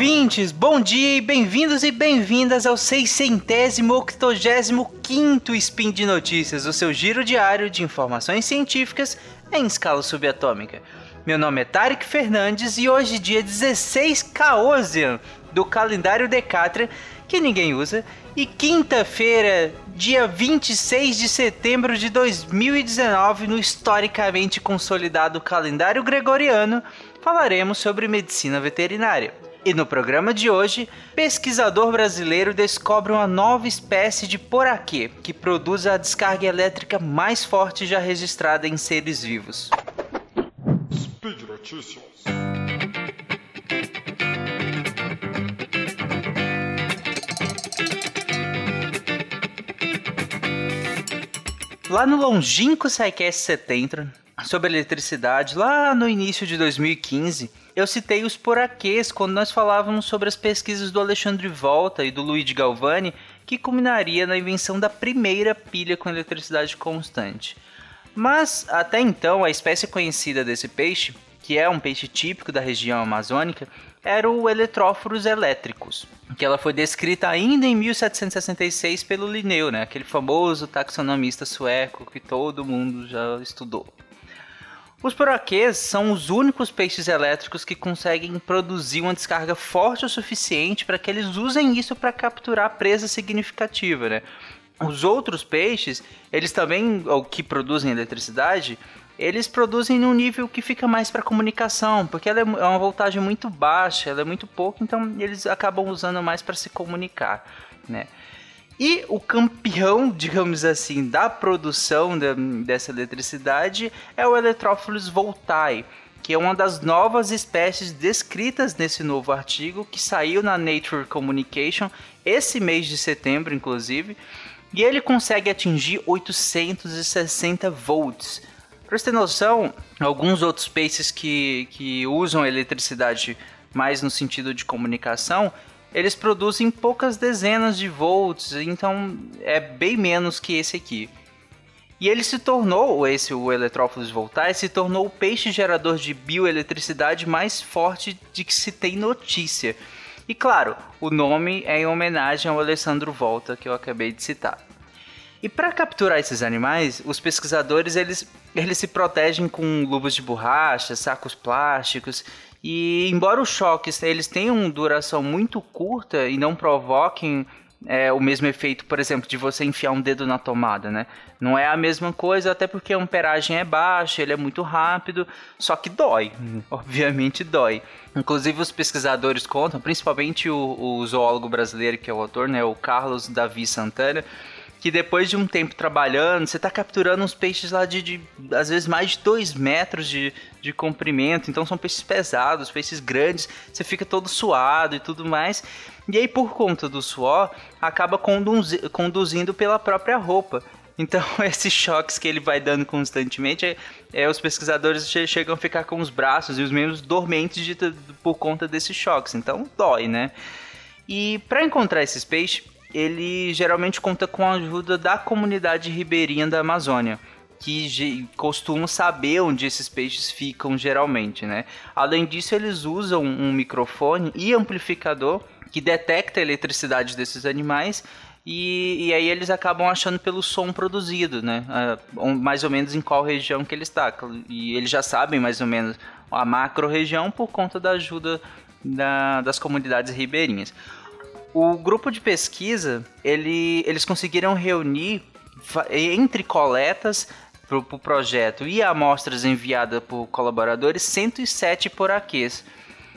ouvintes, bom dia e bem-vindos e bem-vindas ao 685 Spin de Notícias, o seu giro diário de informações científicas em escala subatômica. Meu nome é Tarek Fernandes e hoje, dia 16 Caosian do calendário Decatria, que ninguém usa, e quinta-feira, dia 26 de setembro de 2019, no historicamente consolidado calendário gregoriano, falaremos sobre medicina veterinária. E no programa de hoje, pesquisador brasileiro descobre uma nova espécie de poraquê que produz a descarga elétrica mais forte já registrada em seres vivos. Speed Notícias. Lá no longínquo SciCast 70, sobre eletricidade, lá no início de 2015, eu citei os poraquês quando nós falávamos sobre as pesquisas do Alexandre Volta e do Luigi Galvani, que culminaria na invenção da primeira pilha com eletricidade constante. Mas até então, a espécie conhecida desse peixe, que é um peixe típico da região amazônica, era o Eletróforos elétricos, que ela foi descrita ainda em 1766 pelo Linneu, né? aquele famoso taxonomista sueco que todo mundo já estudou. Os poraquês são os únicos peixes elétricos que conseguem produzir uma descarga forte o suficiente para que eles usem isso para capturar presa significativa, né? Os outros peixes, eles também, o que produzem eletricidade, eles produzem num nível que fica mais para comunicação, porque ela é, é uma voltagem muito baixa, ela é muito pouca, então eles acabam usando mais para se comunicar, né? E o campeão, digamos assim, da produção de, dessa eletricidade é o Electrophilus voltae, que é uma das novas espécies descritas nesse novo artigo que saiu na Nature Communication esse mês de setembro, inclusive, e ele consegue atingir 860 volts, Pra você ter noção, alguns outros peixes que, que usam eletricidade mais no sentido de comunicação, eles produzem poucas dezenas de volts, então é bem menos que esse aqui. E ele se tornou, esse o Eletrófilos voltae, se tornou o peixe gerador de bioeletricidade mais forte de que se tem notícia. E claro, o nome é em homenagem ao Alessandro Volta, que eu acabei de citar. E para capturar esses animais, os pesquisadores eles, eles se protegem com luvas de borracha, sacos plásticos. E embora os choques eles tenham duração muito curta e não provoquem é, o mesmo efeito, por exemplo, de você enfiar um dedo na tomada, né? Não é a mesma coisa, até porque a amperagem é baixa, ele é muito rápido, só que dói, obviamente dói. Inclusive os pesquisadores contam, principalmente o, o zoólogo brasileiro que é o autor, né, o Carlos Davi Santana, que depois de um tempo trabalhando, você está capturando uns peixes lá de, de, às vezes, mais de 2 metros de, de comprimento. Então são peixes pesados, peixes grandes, você fica todo suado e tudo mais. E aí, por conta do suor, acaba conduzi conduzindo pela própria roupa. Então, esses choques que ele vai dando constantemente, é, é, os pesquisadores che chegam a ficar com os braços e os membros dormentes de, por conta desses choques. Então, dói, né? E para encontrar esses peixes, ele geralmente conta com a ajuda da comunidade ribeirinha da Amazônia, que costumam saber onde esses peixes ficam geralmente, né? Além disso, eles usam um microfone e amplificador que detecta a eletricidade desses animais e, e, aí eles acabam achando pelo som produzido, né? mais ou menos em qual região que ele está. E eles já sabem mais ou menos a macro região por conta da ajuda da, das comunidades ribeirinhas. O grupo de pesquisa, ele, eles conseguiram reunir entre coletas para o pro projeto e amostras enviadas por colaboradores 107 poraquês.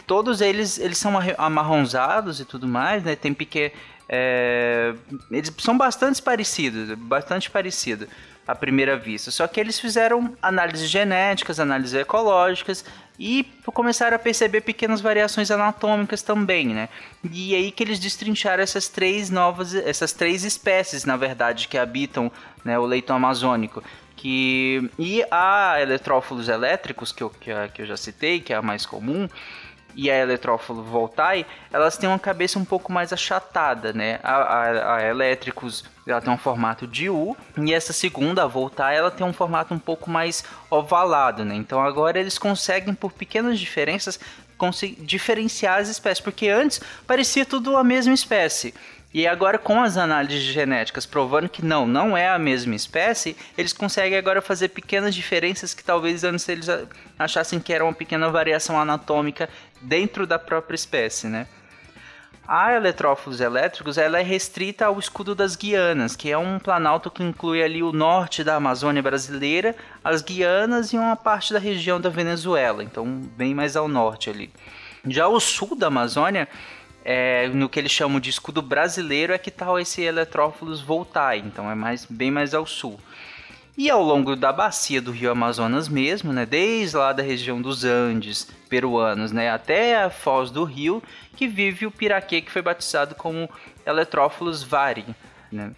Todos eles, eles são amarronzados e tudo mais, né? Tem pique, é, eles são bastante parecidos, bastante parecidos à primeira vista. Só que eles fizeram análises genéticas, análises ecológicas e começaram a perceber pequenas variações anatômicas também, né? E aí que eles destrincharam essas três novas, essas três espécies, na verdade, que habitam né, o leito amazônico. Que, e a eletrófilos elétricos, que eu, que eu já citei, que é a mais comum, e a eletrófilo voltae, elas têm uma cabeça um pouco mais achatada, né? A, a, a elétricos ela tem um formato de U e essa segunda, a voltae, ela tem um formato um pouco mais ovalado, né? Então agora eles conseguem por pequenas diferenças diferenciar as espécies, porque antes parecia tudo a mesma espécie. E agora, com as análises genéticas provando que não, não é a mesma espécie, eles conseguem agora fazer pequenas diferenças que talvez antes eles achassem que era uma pequena variação anatômica dentro da própria espécie, né? A eletrófilos elétricos ela é restrita ao escudo das Guianas, que é um planalto que inclui ali o norte da Amazônia brasileira, as Guianas e uma parte da região da Venezuela, então bem mais ao norte ali. Já o sul da Amazônia é, no que eles chamam de escudo brasileiro é que tal esse Eletrófilos voltai, então é mais, bem mais ao sul. E ao longo da bacia do rio Amazonas mesmo, né, desde lá da região dos Andes peruanos né, até a foz do rio, que vive o piraquê que foi batizado como Eletrófilos vari. Né.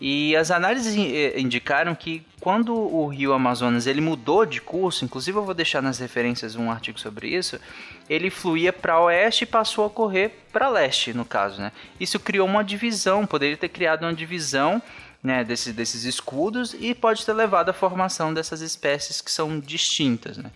E as análises eh, indicaram que quando o rio Amazonas ele mudou de curso, inclusive eu vou deixar nas referências um artigo sobre isso, ele fluía para oeste e passou a correr para leste, no caso, né? Isso criou uma divisão, poderia ter criado uma divisão né, desses, desses escudos e pode ter levado à formação dessas espécies que são distintas, né?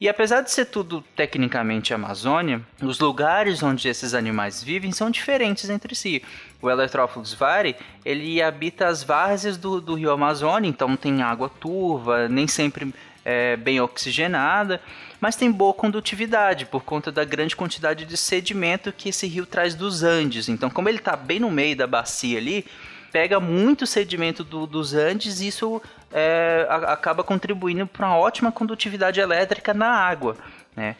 E apesar de ser tudo tecnicamente Amazônia, os lugares onde esses animais vivem são diferentes entre si. O Eletrófilos vari, ele habita as várzeas do, do rio Amazônia, então tem água turva, nem sempre é, bem oxigenada, mas tem boa condutividade por conta da grande quantidade de sedimento que esse rio traz dos Andes. Então, como ele está bem no meio da bacia ali, pega muito sedimento do, dos Andes e isso é, a, acaba contribuindo para uma ótima condutividade elétrica na água, né?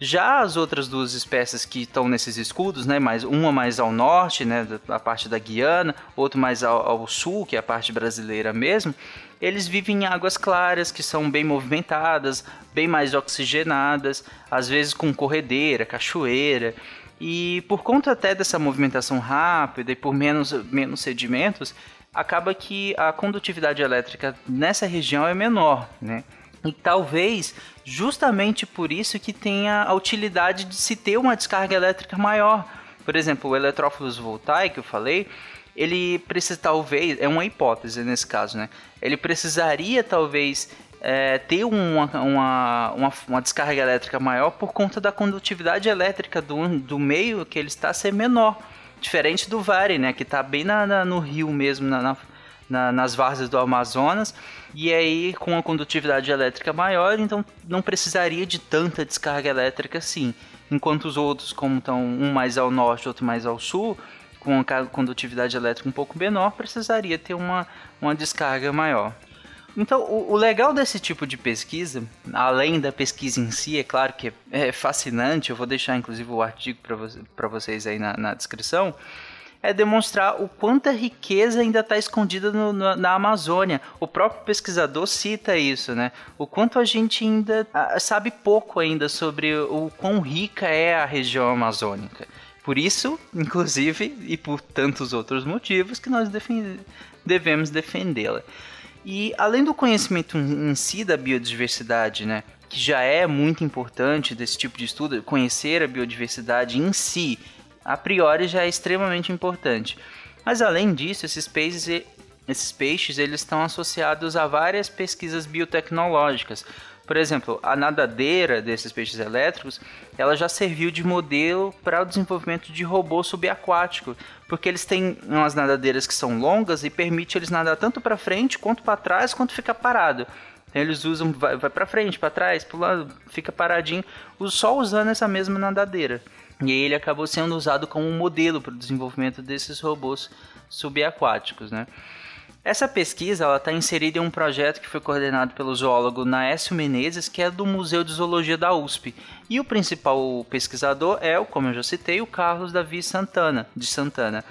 Já as outras duas espécies que estão nesses escudos, né, mais, uma mais ao norte, né, a parte da Guiana, outro mais ao, ao, sul, que é a parte brasileira mesmo, eles vivem em águas claras, que são bem movimentadas, bem mais oxigenadas, às vezes com corredeira, cachoeira. E por conta até dessa movimentação rápida e por menos, menos sedimentos, acaba que a condutividade elétrica nessa região é menor, né? E talvez justamente por isso que tenha a utilidade de se ter uma descarga elétrica maior. Por exemplo, o eletrófilos voltai que eu falei, ele precisa talvez, é uma hipótese nesse caso, né? Ele precisaria talvez é, ter uma, uma, uma, uma, descarga elétrica maior por conta da condutividade elétrica do, do meio que ele está ser menor. Diferente do Vare, né? Que está bem na, na, no rio mesmo, na, na, nas várzeas do Amazonas. E aí, com a condutividade elétrica maior, então não precisaria de tanta descarga elétrica assim. Enquanto os outros, como estão um mais ao norte, outro mais ao sul, com a condutividade elétrica um pouco menor, precisaria ter uma, uma descarga maior. Então, o, o, legal desse tipo de pesquisa, além da pesquisa em si, é claro que é, é fascinante, eu vou deixar inclusive o artigo para vo vocês aí na, na, descrição, é demonstrar o quanta riqueza ainda está escondida no, no, na Amazônia. O próprio pesquisador cita isso, né? O quanto a gente ainda a, sabe pouco ainda sobre o quão rica é a região amazônica. Por isso, inclusive, e por tantos outros motivos, que nós defend devemos defendê-la. E além do conhecimento em si da biodiversidade, né, que já é muito importante desse tipo de estudo, conhecer a biodiversidade em si, a priori já é extremamente importante. Mas além disso, esses peixes, esses peixes eles estão associados a várias pesquisas biotecnológicas, por exemplo, a nadadeira desses peixes elétricos, ela já serviu de modelo para o desenvolvimento de robô subaquático, porque eles têm umas nadadeiras que são longas e permite eles nadar tanto para frente quanto para trás, quanto ficar parado. Então, eles usam, vai, vai para frente, para trás, pulando, fica paradinho, só usando essa mesma nadadeira. E ele acabou sendo usado como um modelo para o desenvolvimento desses robôs subaquáticos, né? Essa pesquisa está inserida em um projeto que foi coordenado pelo zoólogo Naécio Menezes, que é do Museu de Zoologia da USP. E o principal pesquisador é, como eu já citei, o Carlos Davi Santana, de Santana.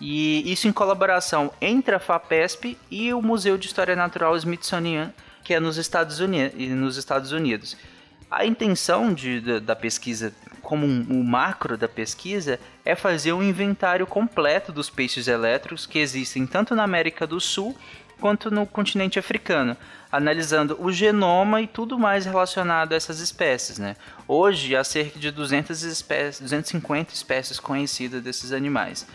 E isso em colaboração entre a FAPESP e o Museu de História Natural Smithsonian, que é nos Estados Unidos. Nos Estados Unidos. A intenção de, da pesquisa como um, um, macro da pesquisa, é fazer um inventário completo dos peixes elétricos que existem tanto na América do Sul quanto no continente africano, analisando o genoma e tudo mais relacionado a essas espécies. Né? Hoje há cerca de 200 espécies, 250 espécies conhecidas desses animais.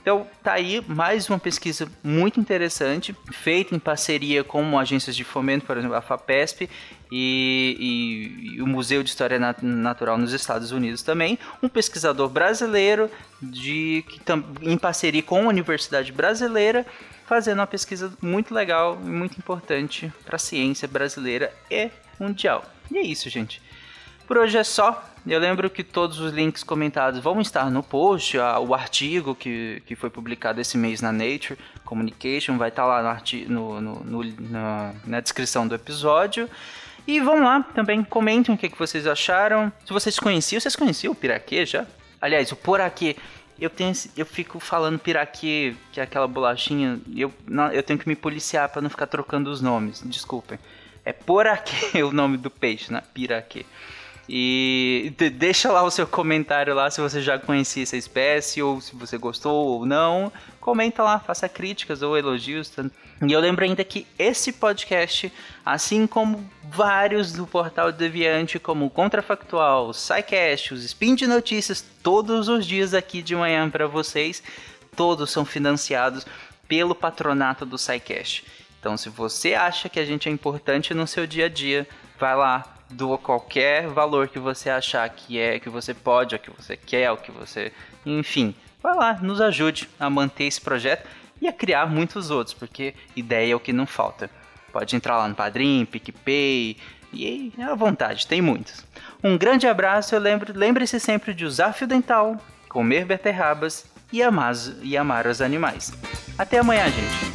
Então, tá aí mais uma pesquisa muito interessante, feita em parceria com agências de fomento, por exemplo, a FAPESP e, e, e, o Museu de História Natural nos Estados Unidos também. Um pesquisador brasileiro, de, que, em parceria com a Universidade Brasileira, fazendo uma pesquisa muito legal e muito importante para a ciência brasileira e mundial. E é isso, gente. Por hoje é só. Eu lembro que todos os links comentados vão estar no post. O artigo que, que foi publicado esse mês na Nature Communication vai estar lá no, no, no, na, na descrição do episódio. E vão lá também, comentem o que, que vocês acharam. Se vocês conheciam, vocês conheciam o Piraquê já? Aliás, o Poraquê eu tenho eu fico falando piraquê, que é aquela bolachinha, eu não, eu tenho que me policiar para não ficar trocando os nomes. Desculpem. É poraquê o nome do peixe, né? Piraquê. E deixa lá o seu comentário lá se você já conhecia essa espécie ou se você gostou ou não. Comenta lá, faça críticas ou elogios. E eu lembro ainda que esse podcast, assim como vários do Portal Deviante, como o Contrafactual, o SciCast, os Spin de Notícias, todos os dias aqui de manhã para vocês, todos são financiados pelo patronato do SciCast. Então, se você acha que a gente é importante no seu dia a dia, vai lá, doa qualquer valor que você achar que é, que você pode, o que você quer, o que você. Enfim, vai lá, nos ajude a manter esse projeto e a criar muitos outros, porque ideia é o que não falta. Pode entrar lá no Padrim, PicPay, e à vontade, tem muitos. Um grande abraço, lembre-se sempre de usar fio dental, comer beterrabas e amar, e amar os animais. Até amanhã, gente!